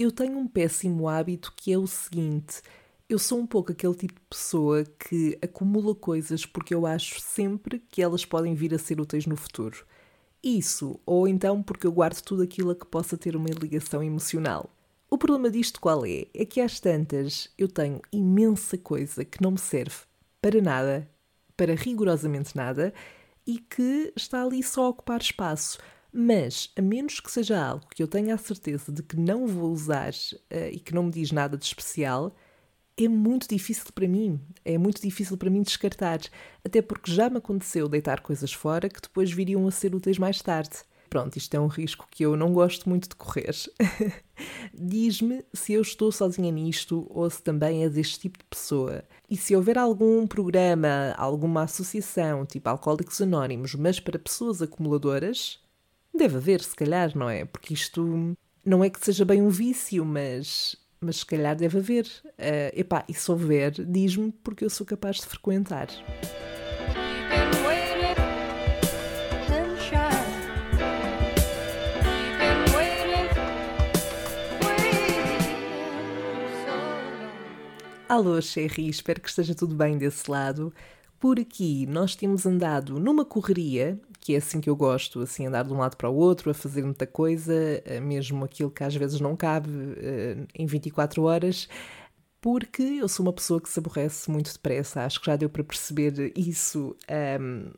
Eu tenho um péssimo hábito que é o seguinte: eu sou um pouco aquele tipo de pessoa que acumula coisas porque eu acho sempre que elas podem vir a ser úteis no futuro. Isso, ou então porque eu guardo tudo aquilo a que possa ter uma ligação emocional. O problema disto qual é? É que às tantas eu tenho imensa coisa que não me serve para nada, para rigorosamente nada, e que está ali só a ocupar espaço. Mas, a menos que seja algo que eu tenha a certeza de que não vou usar uh, e que não me diz nada de especial, é muito difícil para mim. É muito difícil para mim descartar. Até porque já me aconteceu deitar coisas fora que depois viriam a ser úteis mais tarde. Pronto, isto é um risco que eu não gosto muito de correr. Diz-me se eu estou sozinha nisto ou se também és este tipo de pessoa. E se houver algum programa, alguma associação, tipo Alcoólicos Anónimos, mas para pessoas acumuladoras, deve haver, se calhar, não é? Porque isto não é que seja bem um vício, mas, mas se calhar deve haver. Uh, epá, e se houver, diz-me porque eu sou capaz de frequentar. Alô, Sherry, espero que esteja tudo bem desse lado. Por aqui nós temos andado numa correria, que é assim que eu gosto, assim, andar de um lado para o outro, a fazer muita coisa, eh, mesmo aquilo que às vezes não cabe uh, em 24 horas, porque eu sou uma pessoa que se aborrece muito depressa. Acho que já deu para perceber isso um, ehm,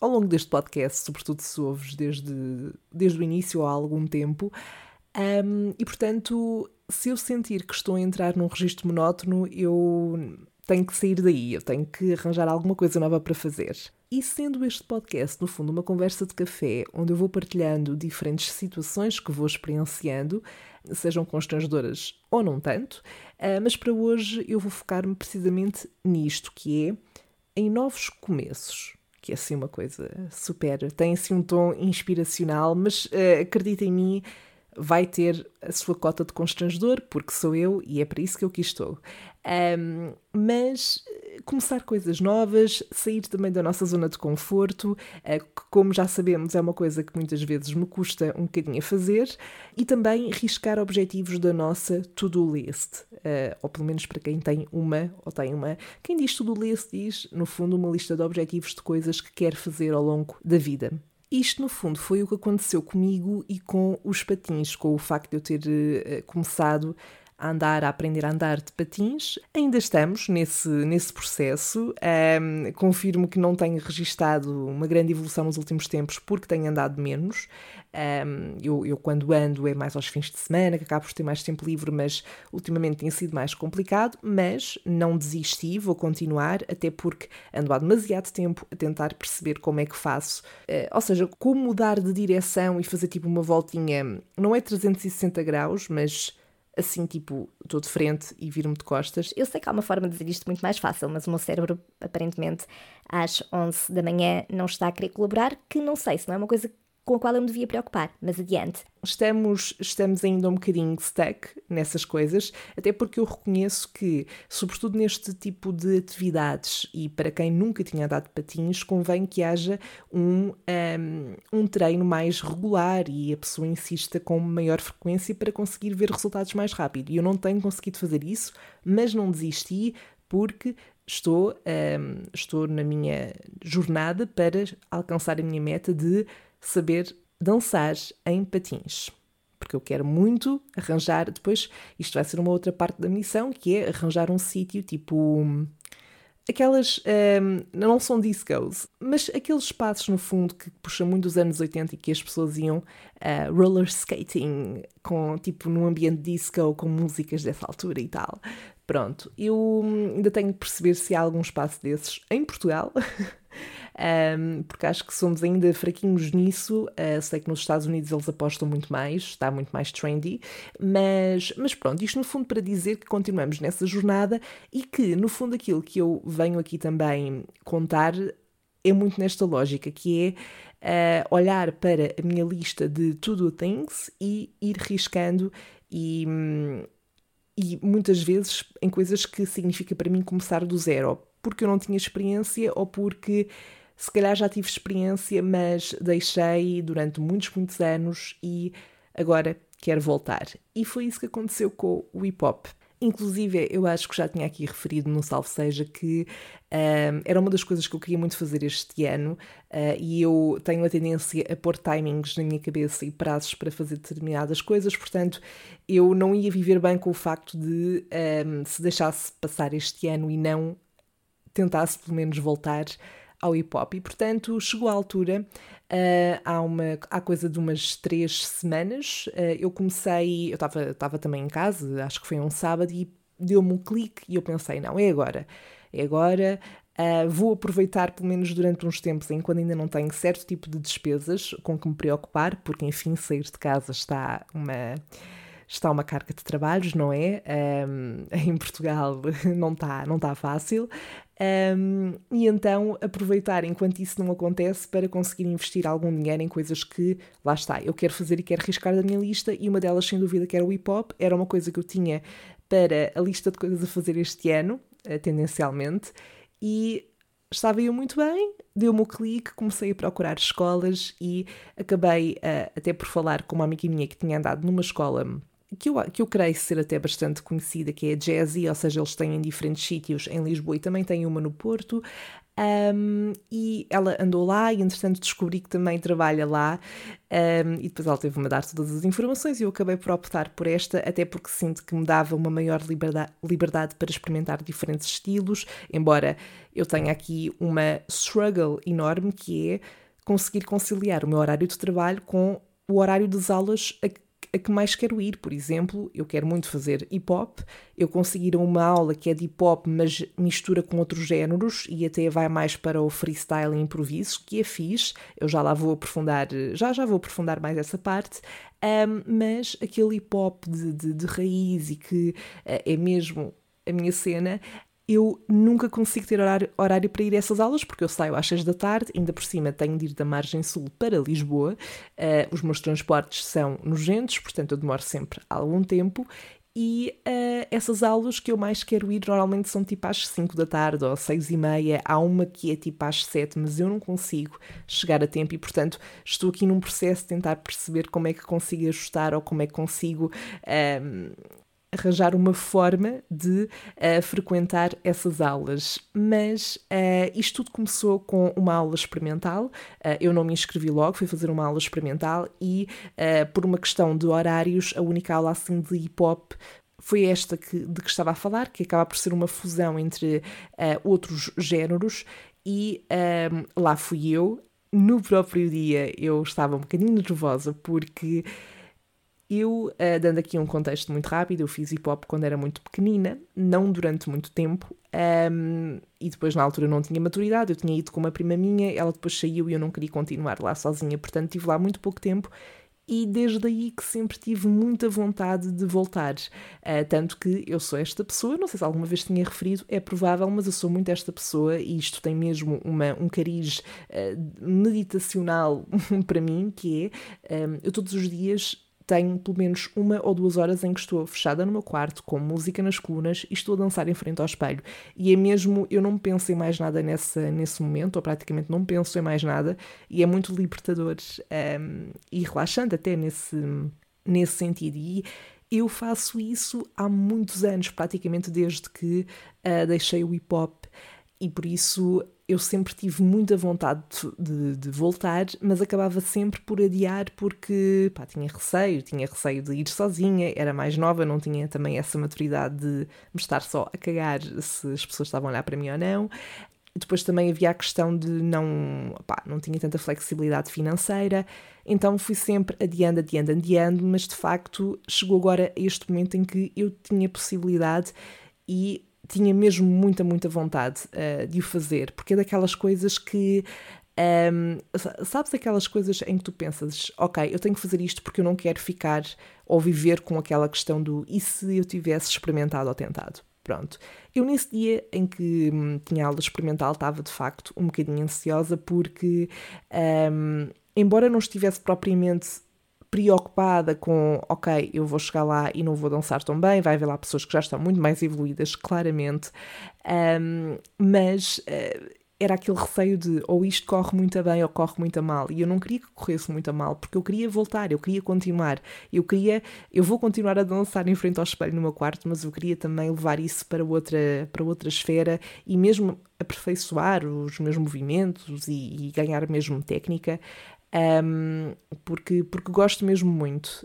ao longo deste podcast, sobretudo se ouves desde, desde o início há algum tempo. Um, e portanto, se eu sentir que estou a entrar num registro monótono, eu tenho que sair daí, eu tenho que arranjar alguma coisa nova para fazer. E sendo este podcast, no fundo, uma conversa de café, onde eu vou partilhando diferentes situações que vou experienciando, sejam constrangedoras ou não tanto, ah, mas para hoje eu vou focar-me precisamente nisto, que é em novos começos que é assim uma coisa super. tem assim um tom inspiracional, mas uh, acredita em mim, vai ter a sua cota de constrangedor, porque sou eu e é para isso que eu aqui estou. Um, mas eh, começar coisas novas, sair também da nossa zona de conforto, uh, que, como já sabemos, é uma coisa que muitas vezes me custa um bocadinho a fazer, e também riscar objetivos da nossa to-do list, uh, ou pelo menos para quem tem uma, ou tem uma. Quem diz to-do list diz, no fundo, uma lista de objetivos de coisas que quer fazer ao longo da vida. Isto, no fundo, foi o que aconteceu comigo e com os patins, com o facto de eu ter uh, começado a andar, a aprender a andar de patins. Ainda estamos nesse, nesse processo. Um, confirmo que não tenho registado uma grande evolução nos últimos tempos porque tenho andado menos. Um, eu, eu, quando ando, é mais aos fins de semana, que acabo por ter mais tempo livre, mas ultimamente tem sido mais complicado. Mas não desisti, vou continuar, até porque ando há demasiado tempo a tentar perceber como é que faço. Uh, ou seja, como mudar de direção e fazer tipo uma voltinha, não é 360 graus, mas assim, tipo, estou de frente e viro-me de costas. Eu sei que há uma forma de dizer isto muito mais fácil, mas o meu cérebro, aparentemente, às 11 da manhã não está a querer colaborar, que não sei se não é uma coisa com a qual eu me devia preocupar, mas adiante. Estamos, estamos ainda um bocadinho stuck nessas coisas, até porque eu reconheço que, sobretudo neste tipo de atividades, e para quem nunca tinha andado de patins, convém que haja um, um, um treino mais regular e a pessoa insista com maior frequência para conseguir ver resultados mais rápido. E eu não tenho conseguido fazer isso, mas não desisti porque estou, um, estou na minha jornada para alcançar a minha meta de saber dançar em patins. Porque eu quero muito arranjar, depois isto vai ser uma outra parte da missão, que é arranjar um sítio tipo aquelas um, não são discos, mas aqueles espaços no fundo que puxam muito dos anos 80 e que as pessoas iam uh, roller skating com tipo num ambiente disco com músicas dessa altura e tal. Pronto, eu ainda tenho que perceber se há algum espaço desses em Portugal. um, porque acho que somos ainda fraquinhos nisso. Uh, sei que nos Estados Unidos eles apostam muito mais, está muito mais trendy, mas, mas pronto, isto no fundo para dizer que continuamos nessa jornada e que, no fundo, aquilo que eu venho aqui também contar é muito nesta lógica, que é uh, olhar para a minha lista de to-do things e ir riscando e. e muitas vezes em coisas que significa para mim começar do zero, porque eu não tinha experiência ou porque se calhar já tive experiência, mas deixei durante muitos, muitos anos e agora quer voltar. E foi isso que aconteceu com o hip hop. Inclusive, eu acho que já tinha aqui referido no Salve Seja que um, era uma das coisas que eu queria muito fazer este ano uh, e eu tenho a tendência a pôr timings na minha cabeça e prazos para fazer determinadas coisas, portanto, eu não ia viver bem com o facto de um, se deixasse passar este ano e não tentasse pelo menos voltar ao hip hop. E portanto chegou a altura, uh, há, uma, há coisa de umas três semanas, uh, eu comecei, eu estava também em casa, acho que foi um sábado, e deu-me um clique e eu pensei: não, é agora, é agora. Uh, vou aproveitar pelo menos durante uns tempos enquanto ainda não tenho certo tipo de despesas com que me preocupar, porque enfim, sair de casa está uma está uma carga de trabalhos, não é? Um, em Portugal não está não tá fácil. Um, e então aproveitar enquanto isso não acontece para conseguir investir algum dinheiro em coisas que, lá está, eu quero fazer e quero arriscar da minha lista, e uma delas, sem dúvida, que era o hip hop, era uma coisa que eu tinha para a lista de coisas a fazer este ano, uh, tendencialmente, e estava eu muito bem, deu-me o clique, comecei a procurar escolas e acabei uh, até por falar com uma amiga minha que tinha andado numa escola que eu, que eu creio ser até bastante conhecida, que é a Jazzy, ou seja, eles têm em diferentes sítios em Lisboa e também têm uma no Porto. Um, e ela andou lá e entretanto descobri que também trabalha lá um, e depois ela teve-me a dar todas as informações e eu acabei por optar por esta até porque sinto que me dava uma maior liberdade, liberdade para experimentar diferentes estilos, embora eu tenha aqui uma struggle enorme que é conseguir conciliar o meu horário de trabalho com o horário das aulas a a que mais quero ir. Por exemplo, eu quero muito fazer hip hop, eu conseguir uma aula que é de hip hop, mas mistura com outros géneros e até vai mais para o freestyle e improviso, que é fixe. Eu já lá vou aprofundar, já já vou aprofundar mais essa parte. Um, mas aquele hip hop de, de, de raiz e que uh, é mesmo a minha cena, eu nunca consigo ter horário, horário, para ir a essas aulas, porque eu saio às 6 da tarde, ainda por cima tenho de ir da margem sul para Lisboa, uh, os meus transportes são nojentos, portanto eu demoro sempre algum tempo, e uh, essas aulas que eu mais quero ir normalmente são tipo às 5 da tarde ou 6 e meia, há uma que é tipo às 7, mas eu não consigo chegar a tempo e portanto estou aqui num processo de tentar perceber como é que consigo ajustar ou como é que consigo... Uh, arranjar uma forma de uh, frequentar essas aulas. Mas uh, isto tudo começou com uma aula experimental. Uh, eu não me inscrevi logo, fui fazer uma aula experimental e, por uma questão de horários, a única aula assim de hip hop foi esta que, de que estava a falar, que acaba por ser uma fusão entre outros géneros, e lá fui eu. No próprio dia eu estava um bocadinho nervosa porque eu, uh, dando aqui um contexto muito rápido, eu fiz hip hop quando era muito pequenina, não durante muito tempo, um, ehm, e depois na altura não tinha maturidade. Eu tinha ido com uma prima minha, ela depois saiu e eu não queria continuar lá sozinha, portanto tive lá muito pouco tempo. E desde aí que sempre tive muita vontade de voltar. Uh, tanto que eu sou esta pessoa, não sei se alguma vez tinha referido, é provável, mas eu sou muito esta pessoa e isto tem mesmo uma, um cariz uh, meditacional para mim, que é um, eu todos os dias tenho pelo menos uma ou duas horas em que estou fechada no meu quarto, com música nas colunas e estou a dançar em frente ao espelho. E é mesmo, eu não penso em mais nada nessa, nesse momento, ou praticamente não penso em mais nada, e é muito libertador um, e relaxante até nesse, nesse sentido. E eu faço isso há muitos anos, praticamente desde que uh, deixei o hip hop, e por isso eu sempre tive muita vontade de, de, voltar, mas acabava sempre por adiar porque pá, tinha receio, tinha receio de ir sozinha, era mais nova, não tinha também essa maturidade de me estar só a cagar se as pessoas estavam a olhar para mim ou não. Depois também havia a questão de não, pá, não tinha tanta flexibilidade financeira, então fui sempre adiando, adiando, adiando, mas de facto chegou agora este momento em que eu tinha possibilidade e tinha mesmo muita, muita vontade uh, de o fazer, porque é daquelas coisas que. Um, ehm, sabes aquelas coisas em que tu pensas, ok, eu tenho que fazer isto porque eu não quero ficar ou viver com aquela questão do e se eu tivesse experimentado ou tentado? Pronto. Eu, nesse dia em que hum, tinha aula experimental, estava de facto um bocadinho ansiosa porque, ehm, embora não estivesse propriamente preocupada com, ok, eu vou chegar lá e não vou dançar tão bem, vai haver lá pessoas que já estão muito mais evoluídas, claramente, um, mas uh, era aquele receio de ou isto corre muito bem ou corre muito mal. E eu não queria que corresse muito mal, porque eu queria voltar, eu queria continuar. Eu queria, eu vou continuar a dançar em frente ao espelho no meu quarto, mas eu queria também levar isso para outra, para outra esfera e mesmo aperfeiçoar os meus movimentos e, e ganhar mesmo técnica. Um, porque, porque gosto mesmo muito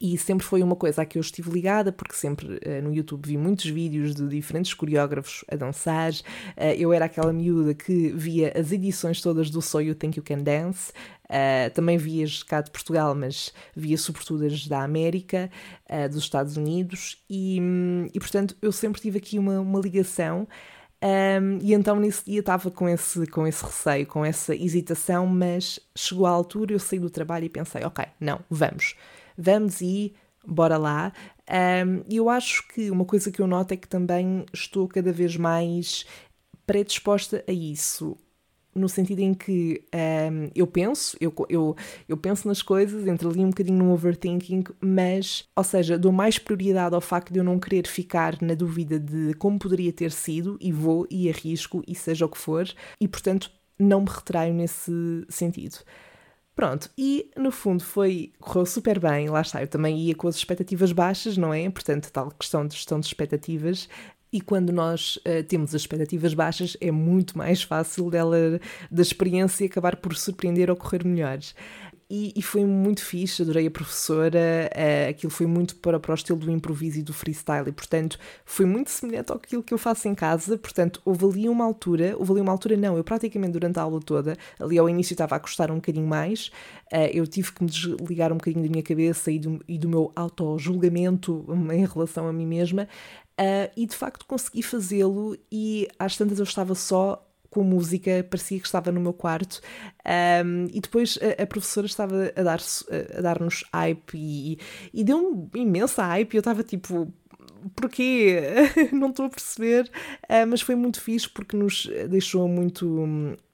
e sempre foi uma coisa a que eu estive ligada, porque sempre uh, no YouTube vi muitos vídeos de diferentes coreógrafos a dançar. Uh, eu era aquela miúda que via as edições todas do So You Think You Can Dance. Uh, também via cá de Portugal, mas via sobretudo as da América, dos Estados Unidos, e, e portanto eu sempre tive aqui uma, uma ligação. Um, e então nesse dia estava com esse, com esse receio, com essa hesitação, mas chegou à altura, eu saí do trabalho e pensei: ok, não, vamos vamos e bora lá. E um, eu acho que uma coisa que eu noto é que também estou cada vez mais predisposta a isso. No sentido em que um, eu penso, eu, eu, eu penso nas coisas, entro ali um bocadinho no overthinking, mas, ou seja, dou mais prioridade ao facto de eu não querer ficar na dúvida de como poderia ter sido, e vou e arrisco, e seja o que for, e portanto não me retraio nesse sentido. Pronto, e no fundo foi, correu super bem, lá está, eu também ia com as expectativas baixas, não é? Portanto, tal questão de gestão de expectativas, e quando nós uh, temos as expectativas baixas, é muito mais fácil dela, da experiência acabar por surpreender ou correr melhores e, e, foi muito fixe, adorei a professora, uh, aquilo foi muito para, para o estilo do improviso e do freestyle, e portanto foi muito semelhante ao que eu faço em casa, portanto houve ali uma altura, houve ali uma altura não, eu praticamente durante a aula toda, ali ao início estava a custar um bocadinho mais, uh, eu tive que me desligar um bocadinho da minha cabeça e do, e do meu auto-julgamento em relação a mim mesma, uh, e de facto consegui fazê-lo e às tantas eu estava só com música, parecia que estava no meu quarto. Um, e depois a, a, professora estava a dar-nos dar hype e, e deu-me imensa hype. E eu estava tipo, porquê? não estou a perceber. Uh, mas foi muito fixe porque nos deixou muito,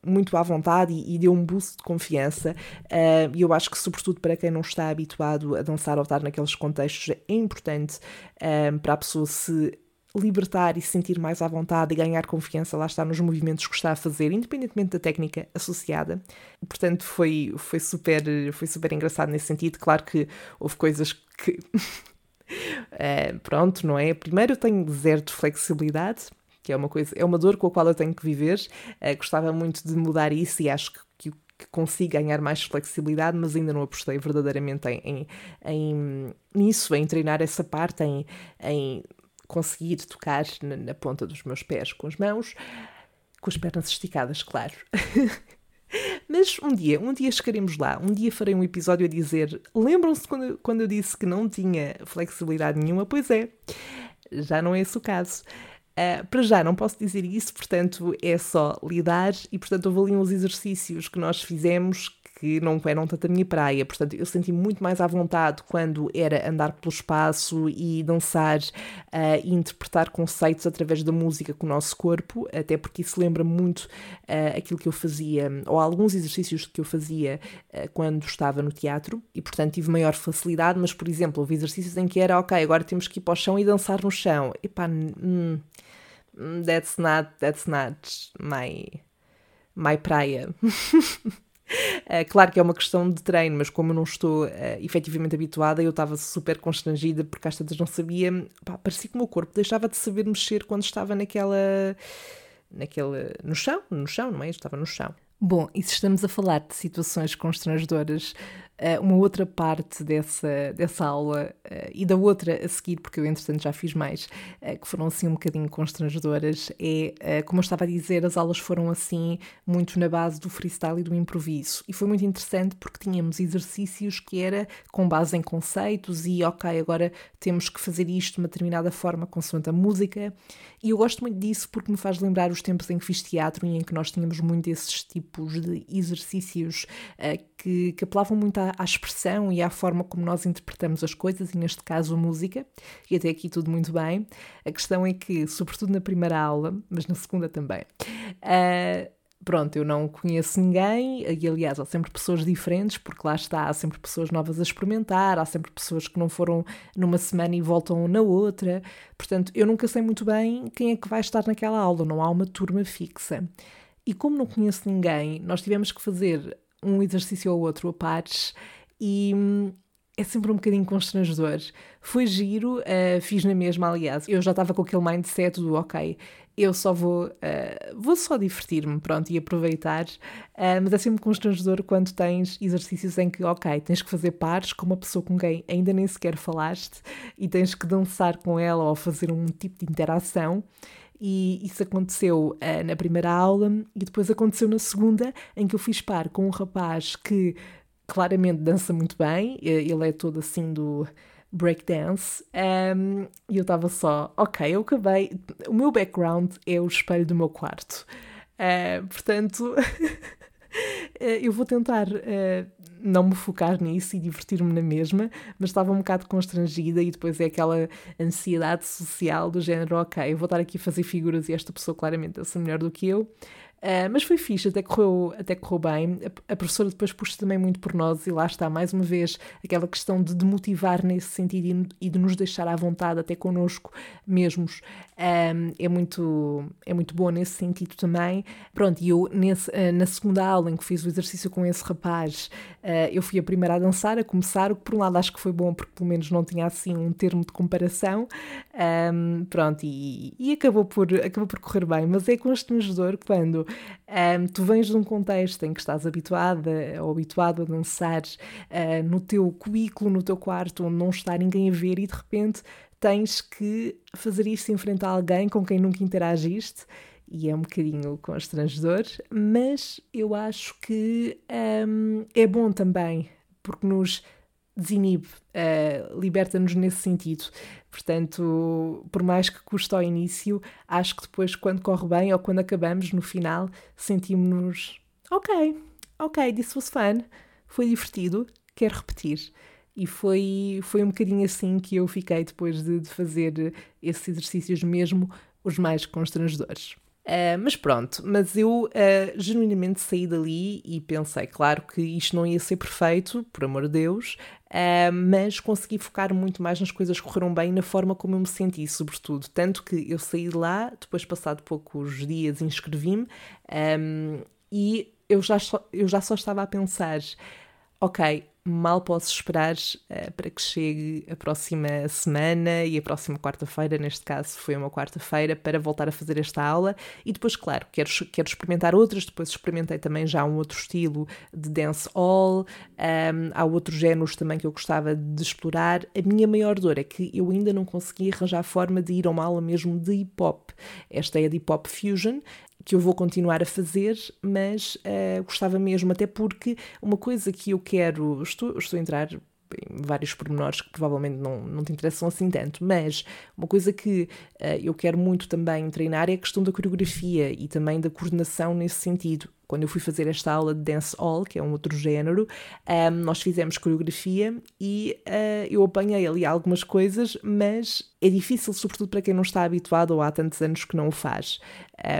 muito à vontade e, e deu um boost de confiança. Uh, e eu acho que, sobretudo para quem não está habituado a dançar ou estar naqueles contextos, é importante uh, para a pessoa se libertar e se sentir mais à vontade e ganhar confiança, lá está, nos movimentos que está a fazer, independentemente da técnica associada. Portanto, foi, foi, super, foi super engraçado nesse sentido. Claro que houve coisas que. é, pronto, não é? Primeiro, eu tenho zero de flexibilidade, que é uma coisa, é uma dor com a qual eu tenho que viver. É, gostava muito de mudar isso e acho que, que ganhar mais flexibilidade, mas ainda não apostei verdadeiramente em, em, em nisso, em treinar essa parte, em, em conseguir tocar na, na ponta dos meus pés com as mãos, com as pernas esticadas, claro. Mas um dia, um dia chegaremos lá, um dia farei um episódio a dizer: lembram-se quando, quando eu disse que não tinha flexibilidade nenhuma? Pois é, já não é esse o caso. Uh, para já não posso dizer isso, portanto é só lidar e portanto houve ali uns exercícios que nós fizemos que não eram tanto a minha praia. Portanto, eu senti muito mais à vontade quando era andar pelo espaço e dançar uh, e interpretar conceitos através da música com o nosso corpo, até porque isso lembra muito uh, aquilo que eu fazia, ou alguns exercícios que eu fazia uh, quando estava no teatro, e portanto tive maior facilidade, mas por exemplo, houve exercícios em que era, ok, agora temos que ir para o chão e dançar no chão. Epá, hum, that's not, that's not my, my praia. Uh, claro que é uma questão de treino, mas como eu não estou uh, efetivamente habituada, eu estava super constrangida porque às tantas não sabia. Pá, parecia que o meu corpo deixava de saber mexer quando estava naquela. naquela. no chão, no chão, não é? Estava no chão. Bom, e se estamos a falar de situações constrangedoras, eh, uma outra parte dessa, dessa aula uh, e da outra a seguir, porque eu entretanto já fiz mais, uh, que foram assim um bocadinho constrangedoras, é, como eu estava a dizer, as aulas foram assim muito na base do freestyle e do improviso. E foi muito interessante porque tínhamos exercícios que era com base em conceitos e ok, agora temos que fazer isto de uma determinada forma consoante a música. E eu gosto muito disso porque me faz lembrar os tempos em que fiz teatro e em que nós tínhamos muito esses tipos de exercícios que, que apelavam muito à, à, expressão e à forma como nós interpretamos as coisas, e neste caso a música, e até aqui tudo muito bem. A questão é que, sobretudo na primeira aula, mas na segunda também, uh, pronto, eu não conheço ninguém, e aliás, há sempre pessoas diferentes, porque lá está, há sempre pessoas novas a experimentar, há sempre pessoas que não foram numa semana e voltam na outra. Portanto, eu nunca sei muito bem quem é que vai estar naquela aula, não há uma turma fixa. E como não conheço ninguém, nós tivemos que fazer um exercício ou outro a pares e hum, é sempre um bocadinho constrangedor. Foi giro, uh, fiz na mesma, aliás. Eu já estava com aquele mindset do ok, eu só vou, uh, vou só divertir-me, pronto, e aproveitar. Uh, mas é sempre constrangedor quando tens exercícios em que, ok, tens que fazer pares com uma pessoa com quem ainda nem sequer falaste e tens que dançar com ela ou fazer um tipo de interação. E isso aconteceu uh, na primeira aula e depois aconteceu na segunda, em que eu fiz par com um rapaz que claramente dança muito bem, ele é todo assim do breakdance um, e eu estava só, ok, eu acabei. O meu background é o espelho do meu quarto. Uh, portanto, eu vou tentar uh, não me focar nisso e divertir-me na mesma, mas estava um bocado constrangida e depois é aquela ansiedade social do género, ok, eu vou estar aqui a fazer figuras e esta pessoa claramente dança melhor do que eu. Uh, mas foi fixe, até correu, até correu bem. A, a, professora depois puxa também muito por nós, e lá está, mais uma vez, aquela questão de, de motivar nesse sentido e, e, de nos deixar à vontade, até connosco mesmos, um, é, muito, é muito boa nesse sentido também. Pronto, e eu nesse, uh, na segunda aula em que fiz o exercício com esse rapaz, uh, eu fui a primeira a dançar, a começar, o que por um lado acho que foi bom, porque pelo menos não tinha assim um termo de comparação. Um, pronto, e, e, acabou, por, acabou por correr bem, mas é constrangedor quando um, tu vens de um contexto em que estás habituada ou habituado a dançar uh, no teu cubículo, no teu quarto, onde não está ninguém a ver e de repente tens que fazer isso em frente a alguém com quem nunca interagiste. E é um bocadinho constrangedor, mas eu acho que um, é bom também, porque nos desinibe, uh, liberta-nos nesse sentido. Portanto, por mais que custe ao início, acho que depois, quando corre bem ou quando acabamos, no final, sentimos-nos ok, ok, this was fun, foi divertido, quero repetir. E foi, foi um bocadinho assim que eu fiquei depois de, de fazer esses exercícios, mesmo os mais constrangedores. Uh, mas pronto, mas eu uh, genuinamente saí dali e pensei, claro que isto não ia ser perfeito, por amor de Deus, uh, mas consegui focar muito mais nas coisas que correram bem, na forma como eu me senti, sobretudo. Tanto que eu saí de lá, depois, passado poucos dias, inscrevi-me um, e eu já, só, eu já só estava a pensar: ok, mal posso esperar uh, para que chegue a próxima semana e a próxima quarta-feira, neste caso foi uma quarta-feira, para voltar a fazer esta aula. E depois, claro, quero, quero experimentar outras. Depois experimentei também já um outro estilo de dance hall. Um, há outros géneros também que eu gostava de explorar. A minha maior dor é que eu ainda não consegui arranjar forma de ir a uma aula mesmo de hip hop. Esta é a de hip hop fusion que eu vou continuar a fazer, mas uh, gostava mesmo, até porque uma coisa que eu quero, estou, estou a entrar em vários pormenores que provavelmente não, não te interessam assim tanto, mas uma coisa que uh, eu quero muito também treinar é a questão da coreografia e também da coordenação nesse sentido. Quando eu fui fazer esta aula de Dance Hall, que é um outro género, um, nós fizemos coreografia e uh, eu apanhei ali algumas coisas, mas é difícil, sobretudo para quem não está habituado ou há tantos anos que não o faz.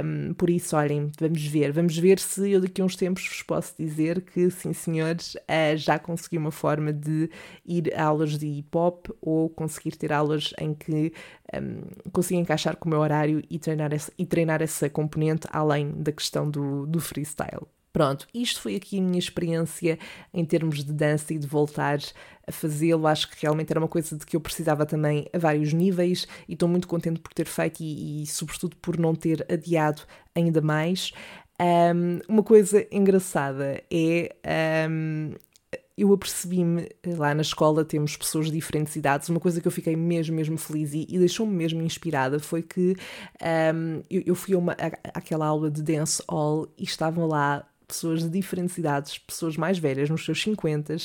Um, por isso, olhem, vamos ver, vamos ver se eu daqui a uns tempos vos posso dizer que, sim, senhores, uh, já consegui uma forma de ir a aulas de hip hop ou conseguir ter aulas em que um, consiga encaixar com o meu horário e treinar essa, e treinar essa componente além da questão do, do freestyle. Pronto, isto foi aqui a minha experiência em termos de dança e de voltar a fazê-lo. Acho que realmente era uma coisa de que eu precisava também a vários níveis e estou muito contente por ter feito e, e sobretudo, por não ter adiado ainda mais. Um, uma coisa engraçada é um, eu apercebi-me, lá na escola temos pessoas de diferentes idades, uma coisa que eu fiquei mesmo, mesmo feliz e, e deixou-me mesmo inspirada foi que um, eu, eu, fui a uma, a, àquela aula de dance hall e estavam lá pessoas de diferentes idades, pessoas mais velhas, nos seus 50,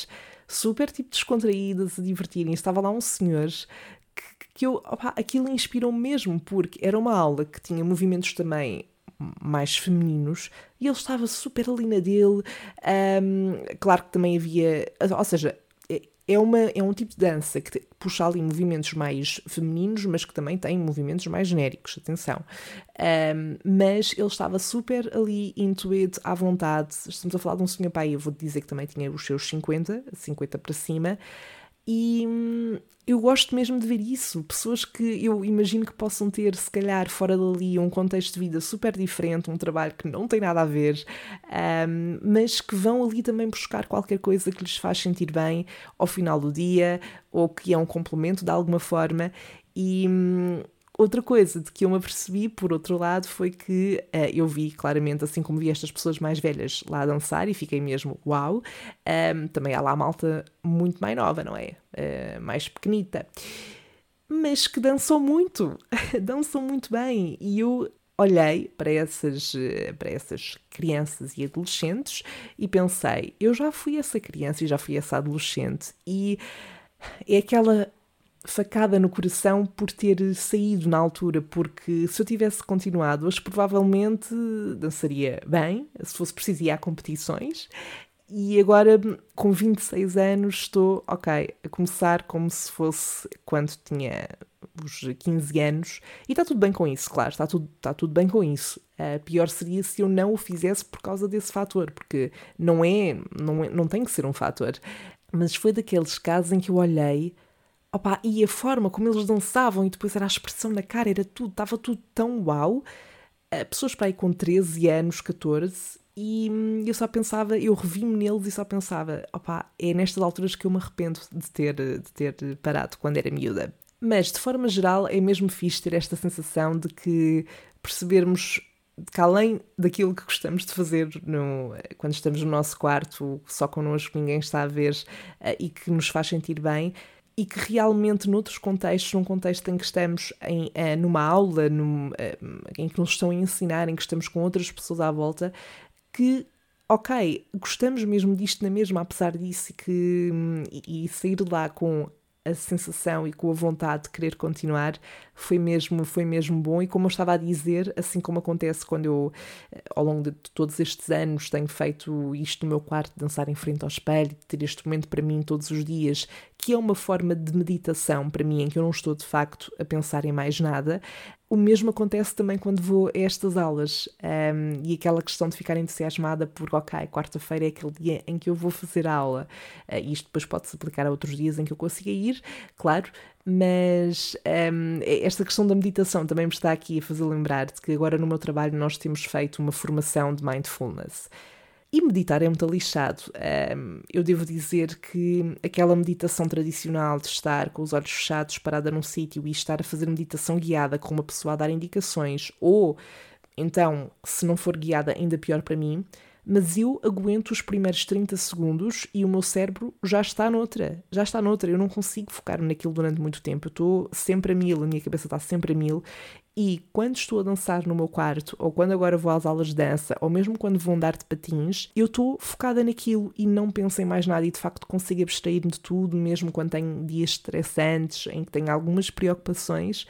super tipo descontraídas, a divertirem. Estava lá um senhor que, que eu, opa, aquilo inspirou -me mesmo, porque era uma aula que tinha movimentos também mais femininos e ele estava super ali na dele. Um, claro que também havia, ou seja, é, uma, é um tipo de dança que puxa ali movimentos mais femininos, mas que também tem movimentos mais genéricos, atenção. Um, mas ele estava super ali, intuído, à vontade. Estamos a falar de um senhor pai, eu vou dizer que também tinha os seus 50, 50 para cima. E hum, eu gosto mesmo de ver isso. Pessoas que eu imagino que possam ter, se calhar, fora dali, um contexto de vida super diferente, um trabalho que não tem nada a ver, um, mas que vão ali também buscar qualquer coisa que lhes faz sentir bem ao final do dia ou que é um complemento de alguma forma. E, hum, Outra coisa de que eu me apercebi, por outro lado, foi que uh, eu vi claramente, assim como vi estas pessoas mais velhas lá a dançar e fiquei mesmo uau, um, ehm, também há lá malta muito mais nova, não é? Uh, mais pequenita. Mas que dançou muito, dançou muito bem. E eu olhei para essas, eh, para essas crianças e adolescentes e pensei: eu já fui essa criança e já fui essa adolescente, e é aquela facada no coração por ter saído na altura, porque se eu tivesse continuado, hoje provavelmente dançaria bem, se fosse preciso ir a competições. E agora, com 26 anos, estou, ok, a começar como se fosse quando tinha os 15 anos. E está tudo bem com isso, claro, está tudo, está tudo bem com isso. Uh, pior seria se eu não o fizesse por causa desse fator, porque não é, não, é, não tem que ser um fator. Mas foi daqueles casos em que eu olhei Opa, e a forma como eles dançavam e depois era a expressão na cara, era tudo, estava tudo tão uau. Eh, pessoas para aí com 13 anos, 14, e hum, eu só pensava, eu revi-me neles e só pensava, opa, é nestas alturas que eu me arrependo de ter, de ter parado quando era miúda. Mas, de forma geral, é mesmo fixe ter esta sensação de que percebermos que além daquilo que gostamos de fazer no, quando estamos no nosso quarto, só connosco, ninguém está a ver, uh, e que nos faz sentir bem, e que realmente noutros contextos, num contexto em que estamos em, uh, numa aula, num, uh, em que nos estão a ensinar, em que estamos com outras pessoas à volta, que ok, gostamos mesmo disto na mesma, apesar disso, e, que, e, e sair de lá com a sensação e com a vontade de querer continuar foi mesmo, foi mesmo bom. E como eu estava a dizer, assim como acontece quando eu, eh, ao longo de todos estes anos, tenho feito isto no meu quarto, dançar em frente ao espelho, ter este momento para mim todos os dias, que é uma forma de meditação para mim, em que eu não estou de facto a pensar em mais nada, o mesmo acontece também quando vou a estas aulas um, e aquela questão de ficar entusiasmada por, ok, quarta-feira é aquele dia em que eu vou fazer a aula. Uh, isto depois pode-se aplicar a outros dias em que eu consiga ir, claro, mas um, esta questão da meditação também me está aqui a fazer lembrar de que agora no meu trabalho nós temos feito uma formação de mindfulness. E meditar é muito lixado. Um, eu devo dizer que aquela meditação tradicional de estar com os olhos fechados, parada num sítio e estar a fazer meditação guiada com uma pessoa a dar indicações, ou então, se não for guiada, ainda pior para mim, mas eu aguento os primeiros 30 segundos e o meu cérebro já está noutra, já está noutra, eu não consigo focar naquilo durante muito tempo, eu estou sempre a mil, a minha cabeça está sempre a mil e quando estou a dançar no meu quarto, ou quando agora vou às aulas de dança, ou mesmo quando vou andar de patins, eu estou focada naquilo e não penso em mais nada e de facto consigo abstrair-me de tudo, mesmo quando tenho dias estressantes, em que tenho algumas preocupações.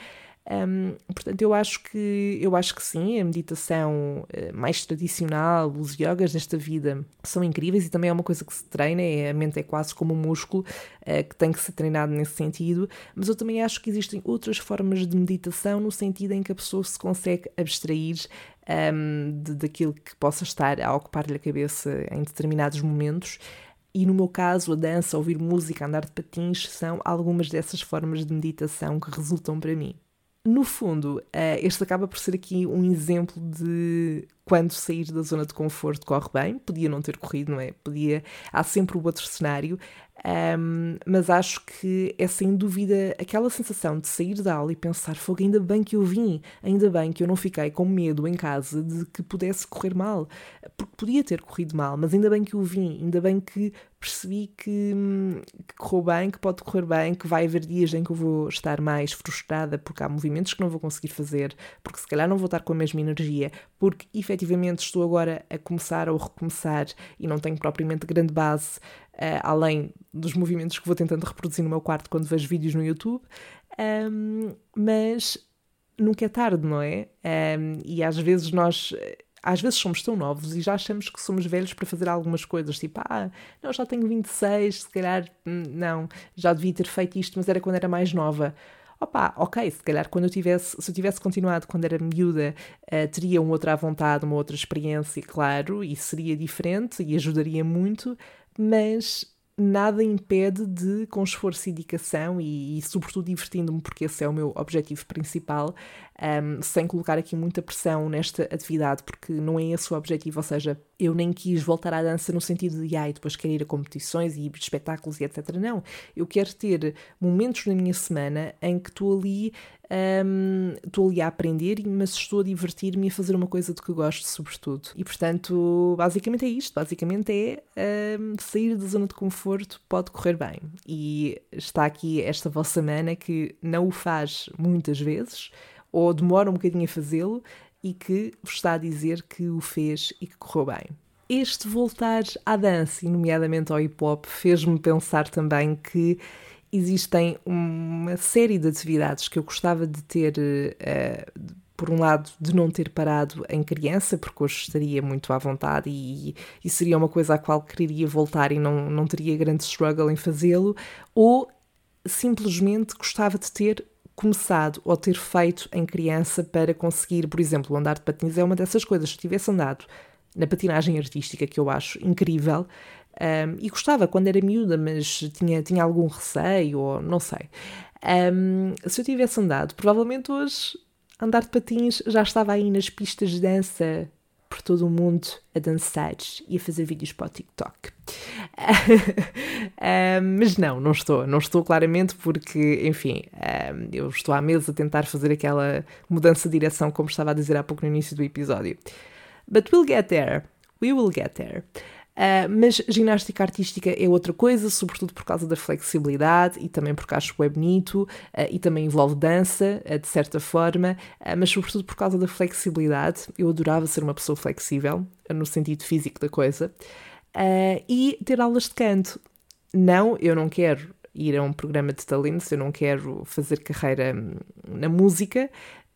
Um, portanto, eu acho que eu acho que sim, a meditação uh, mais tradicional, os yogas desta vida são incríveis e também é uma coisa que se treina, é, a mente é quase como um músculo uh, que tem que ser treinado nesse sentido, mas eu também acho que existem outras formas de meditação no sentido em que a pessoa se consegue abstrair um, de, daquilo que possa estar a ocupar-lhe a cabeça em determinados momentos. E no meu caso, a dança, ouvir música, andar de patins são algumas dessas formas de meditação que resultam para mim. No fundo, eh, este acaba por ser aqui um exemplo de quando sair da zona de conforto corre bem, podia não ter corrido, não é? Podia, há sempre o outro cenário, um, mas acho que é sem dúvida aquela sensação de sair da aula e pensar: fogo, ainda bem que eu vim, ainda bem que eu não fiquei com medo em casa de que pudesse correr mal, porque podia ter corrido mal, mas ainda bem que eu vim, ainda bem que percebi que, que correu bem, que pode correr bem, que vai haver dias em que eu vou estar mais frustrada porque há movimentos que não vou conseguir fazer, porque se calhar não vou estar com a mesma energia, porque efetivamente estou agora a começar ou recomeçar e não tenho propriamente grande base uh, além dos movimentos que vou tentando reproduzir no meu quarto quando vejo vídeos no YouTube, um, mas nunca é tarde, não é? Um, e às vezes nós às vezes somos tão novos e já achamos que somos velhos para fazer algumas coisas, tipo, ah, não, já tenho 26, se calhar, hum, não, já devia ter feito isto, mas era quando era mais nova. Opa, ok, se calhar quando eu tivesse, se eu tivesse continuado quando era miúda, uh, teria uma outra vontade, uma outra experiência, claro, e seria diferente e ajudaria muito, mas nada impede de, com esforço e dedicação e, e sobretudo divertindo-me, porque esse é o meu objetivo principal, um, sem colocar aqui muita pressão nesta atividade, porque não é esse o objetivo, ou seja, eu nem quis voltar à dança no sentido de, ai, depois quero ir a competições e espetáculos e etc. Não, eu quero ter momentos na minha semana em que estou ali um, estou ali a aprender, mas estou a divertir-me e a fazer uma coisa de que gosto, sobretudo. E portanto, basicamente é isto: basicamente é um, sair da zona de conforto pode correr bem. E está aqui esta vossa mana que não o faz muitas vezes, ou demora um bocadinho a fazê-lo, e que vos está a dizer que o fez e que correu bem. Este voltar à dança, e nomeadamente ao hip hop, fez-me pensar também que existem uma série de atividades que eu gostava de ter, uh, por um lado, de não ter parado em criança, porque hoje estaria muito à vontade e, e seria uma coisa à qual quereria voltar e não, não teria grande struggle em fazê-lo, ou simplesmente gostava de ter começado ou ter feito em criança para conseguir, por exemplo, andar de patins é uma dessas coisas. Se tivesse andado na patinagem artística, que eu acho incrível, um, e gostava quando era miúda, mas tinha, tinha algum receio, ou não sei. Um, se eu tivesse andado, provavelmente hoje andar de patins já estava aí nas pistas de dança por todo o mundo a dançar e a fazer vídeos para o TikTok. mas não, não estou, não estou claramente porque, enfim, eu estou há meses a tentar fazer aquela mudança de direção, como estava a dizer há pouco no início do episódio. But we'll get there. We will get there. Uh, mas ginástica artística é outra coisa, sobretudo por causa da flexibilidade e também porque acho é bonito uh, e também envolve dança, uh, de certa forma, mas sobretudo por causa da flexibilidade. Eu adorava ser uma pessoa flexível, no sentido físico da coisa, e ter aulas de canto. Não, eu não quero ir a um programa de talentos, eu não quero fazer carreira hum, na música,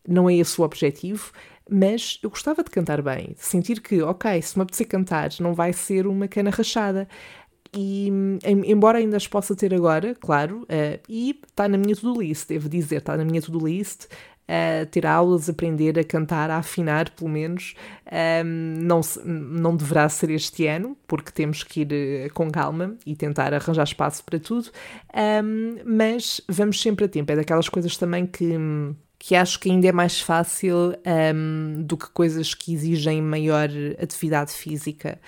não é esse o objetivo mas eu gostava de cantar bem, de sentir que, ok, se me apetecer cantar, não vai ser uma cana rachada. E embora ainda as possa ter agora, claro, uh, e está na minha to-do list, devo dizer, está na minha to-do list. Uh, ter aulas, aprender a cantar, a afinar, pelo menos. Um, não, não deverá ser este ano, porque temos que ir uh, com calma e tentar arranjar espaço para tudo, um, mas vamos sempre a tempo. É daquelas coisas também que que acho que ainda é mais fácil um, do que coisas que exigem maior atividade física.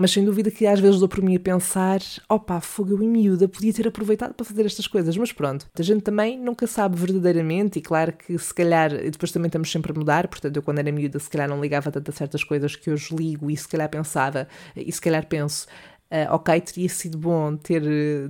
Mas sem dúvida que às vezes dou por mim a pensar: opa, fogo, eu miúda podia ter aproveitado para fazer estas coisas. Mas pronto, a gente também nunca sabe verdadeiramente, e claro que se calhar, depois também estamos sempre a mudar. Portanto, eu quando era miúda, se calhar não ligava tanto a certas coisas que hoje ligo, e se calhar pensava, e se calhar penso, Uh, ok, teria sido bom ter,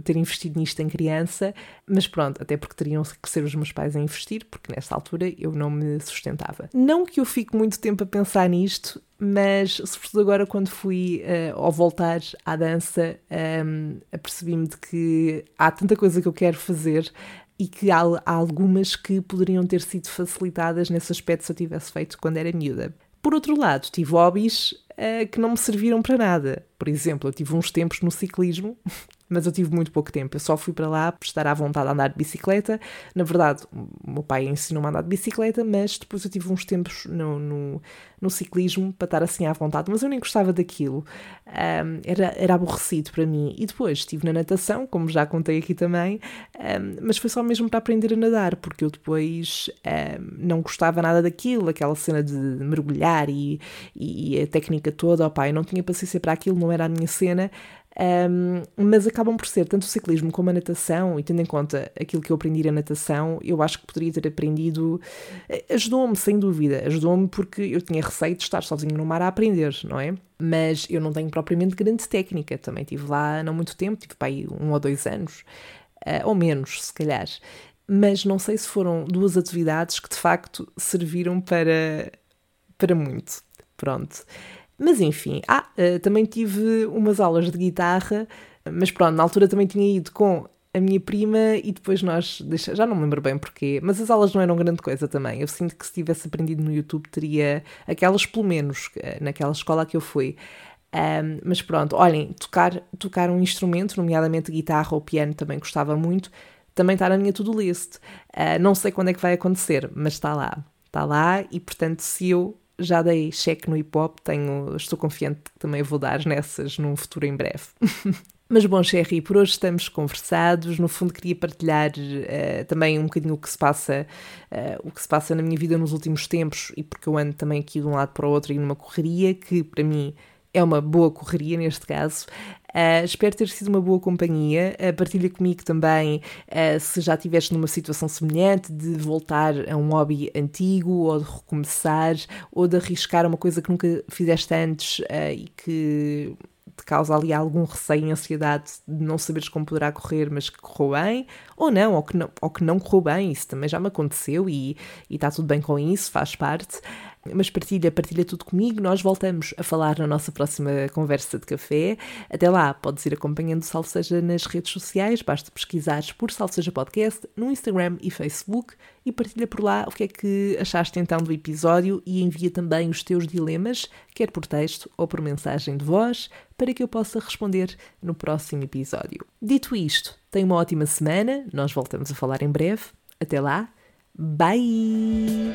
ter investido nisto em criança, mas pronto, até porque teriam que ser os meus pais a investir, porque nesta altura eu não me sustentava. Não que eu fique muito tempo a pensar nisto, mas sobretudo agora quando fui uh, ao voltar à dança, um, apercebi-me de que há tanta coisa que eu quero fazer e que há, há algumas que poderiam ter sido facilitadas nesse aspecto se eu tivesse feito quando era miúda. Por outro lado, tive hobbies uh, que não me serviram para nada. Por exemplo, eu tive uns tempos no ciclismo mas eu tive muito pouco tempo. Eu só fui para lá por estar à vontade de andar de bicicleta. Na verdade, o meu pai ensinou-me a andar de bicicleta, mas depois eu tive uns tempos no, no, no ciclismo para estar assim à vontade, mas eu nem gostava daquilo. Um, era, era aborrecido para mim. E depois estive na natação, como já contei aqui também, um, mas foi só mesmo para aprender a nadar, porque eu depois um, não gostava nada daquilo, aquela cena de mergulhar e, e, a técnica toda. O pai não tinha paciência para aquilo, não era a minha cena. Um, mas acabam por ser tanto o ciclismo como a natação, e tendo em conta aquilo que eu aprendi na natação, eu acho que poderia ter aprendido. Eh, ajudou-me, sem dúvida, ajudou-me porque eu tinha receio de estar sozinho no mar a aprender, não é? Mas eu não tenho propriamente grande técnica, também estive lá não muito tempo, tive para aí um ou dois anos, uh, ou menos, se calhar. Mas não sei se foram duas atividades que de facto serviram para, para muito. Pronto. Mas enfim, ah, uh, também tive umas aulas de guitarra, mas pronto, na altura também tinha ido com a minha prima e depois nós, já não me lembro bem porquê, mas as aulas não eram grande coisa também. Eu sinto que se tivesse aprendido no YouTube teria aquelas, pelo menos, eh, naquela escola que eu fui. Um, mas pronto, olhem, tocar, tocar um instrumento, nomeadamente guitarra ou piano, também gostava muito, também está na minha to-do list. Uh, não sei quando é que vai acontecer, mas está lá. Está lá e, portanto, se eu já dei cheque no hip hop, tenho, estou confiante que também vou dar nessas num futuro em breve. Mas bom, Sherry, por hoje estamos conversados. No fundo, queria partilhar uh, também um bocadinho o que se passa, uh, o que se passa na minha vida nos últimos tempos e porque eu ando também aqui de um lado para o outro e numa correria que para mim é uma boa correria neste caso. Uh, espero ter sido uma boa companhia. Uh, partilha comigo também uh, se já estiveste numa situação semelhante de voltar a um hobby antigo ou de recomeçar ou de arriscar uma coisa que nunca fizeste antes e que te causa ali algum receio e ansiedade de não saberes como poderá correr, mas que correu bem, ou não, ou que não, ou que não correu bem, isso também já me aconteceu e, e está tudo bem com isso, faz parte. Mas partilha, partilha tudo comigo. Nós voltamos a falar na nossa próxima conversa de café. Até lá, podes ir acompanhando o Salseja nas redes sociais, basta pesquisares por Salseja Podcast no Instagram e Facebook e partilha por lá o que é que achaste então do episódio e envia também os teus dilemas, quer por texto ou por mensagem de voz, para que eu possa responder no próximo episódio. Dito isto, tenha uma ótima semana, nós voltamos a falar em breve. Até lá, bye!